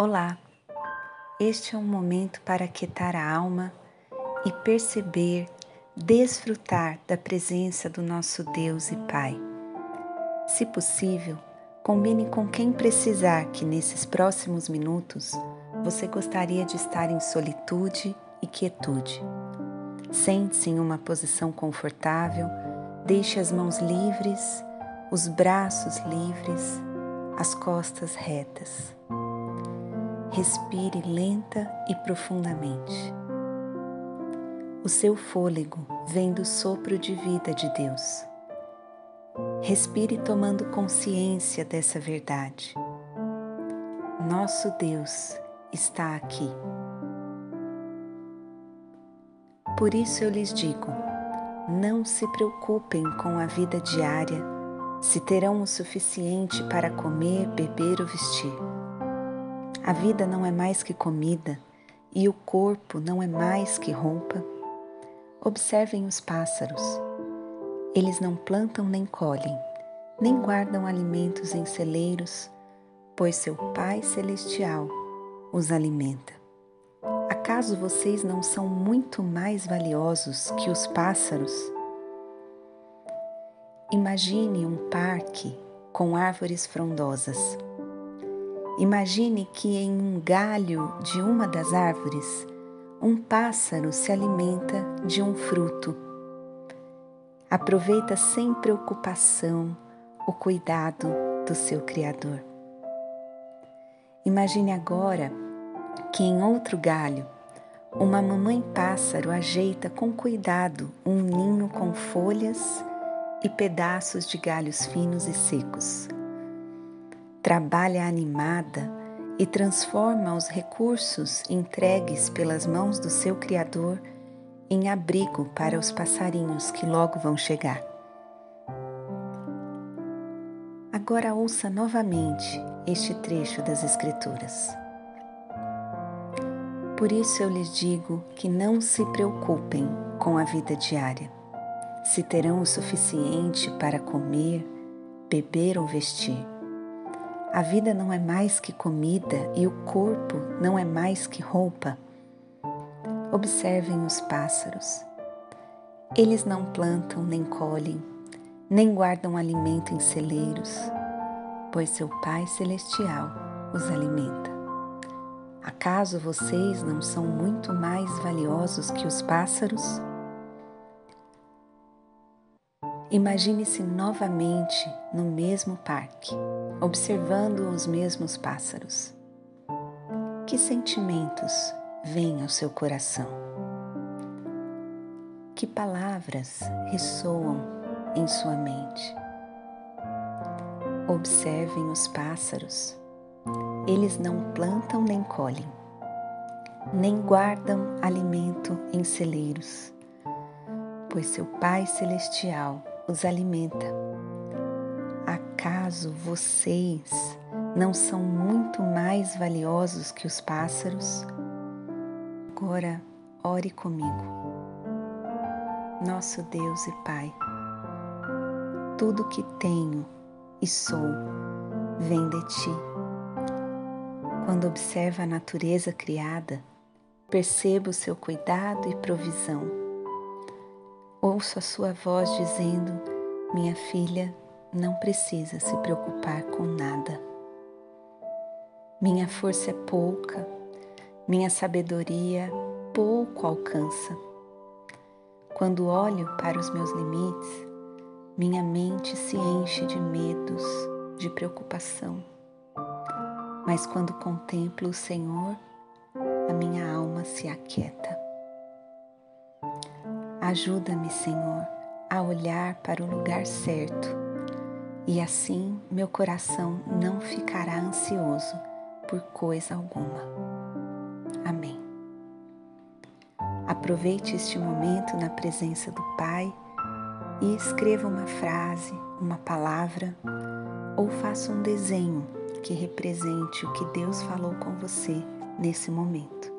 Olá, este é um momento para aquietar a alma e perceber, desfrutar da presença do nosso Deus e Pai. Se possível, combine com quem precisar que nesses próximos minutos você gostaria de estar em solitude e quietude. Sente-se em uma posição confortável, deixe as mãos livres, os braços livres, as costas retas. Respire lenta e profundamente. O seu fôlego vem do sopro de vida de Deus. Respire tomando consciência dessa verdade. Nosso Deus está aqui. Por isso eu lhes digo: não se preocupem com a vida diária, se terão o suficiente para comer, beber ou vestir. A vida não é mais que comida e o corpo não é mais que roupa. Observem os pássaros. Eles não plantam nem colhem, nem guardam alimentos em celeiros, pois seu Pai Celestial os alimenta. Acaso vocês não são muito mais valiosos que os pássaros? Imagine um parque com árvores frondosas Imagine que em um galho de uma das árvores, um pássaro se alimenta de um fruto. Aproveita sem preocupação o cuidado do seu Criador. Imagine agora que em outro galho, uma mamãe pássaro ajeita com cuidado um ninho com folhas e pedaços de galhos finos e secos trabalha animada e transforma os recursos entregues pelas mãos do seu Criador em abrigo para os passarinhos que logo vão chegar. Agora ouça novamente este trecho das Escrituras. Por isso eu lhes digo que não se preocupem com a vida diária, se terão o suficiente para comer, beber ou vestir a vida não é mais que comida e o corpo não é mais que roupa. Observem os pássaros. Eles não plantam nem colhem, nem guardam alimento em celeiros, pois seu Pai Celestial os alimenta. Acaso vocês não são muito mais valiosos que os pássaros? Imagine-se novamente no mesmo parque, observando os mesmos pássaros. Que sentimentos vêm ao seu coração? Que palavras ressoam em sua mente? Observem os pássaros. Eles não plantam nem colhem, nem guardam alimento em celeiros, pois seu Pai Celestial os alimenta. Acaso vocês não são muito mais valiosos que os pássaros? Agora, ore comigo. Nosso Deus e Pai, tudo que tenho e sou vem de Ti. Quando observo a natureza criada, percebo o seu cuidado e provisão Ouço a sua voz dizendo: Minha filha, não precisa se preocupar com nada. Minha força é pouca, minha sabedoria pouco alcança. Quando olho para os meus limites, minha mente se enche de medos, de preocupação. Mas quando contemplo o Senhor, a minha alma se aquieta. Ajuda-me, Senhor, a olhar para o lugar certo e assim meu coração não ficará ansioso por coisa alguma. Amém. Aproveite este momento na presença do Pai e escreva uma frase, uma palavra ou faça um desenho que represente o que Deus falou com você nesse momento.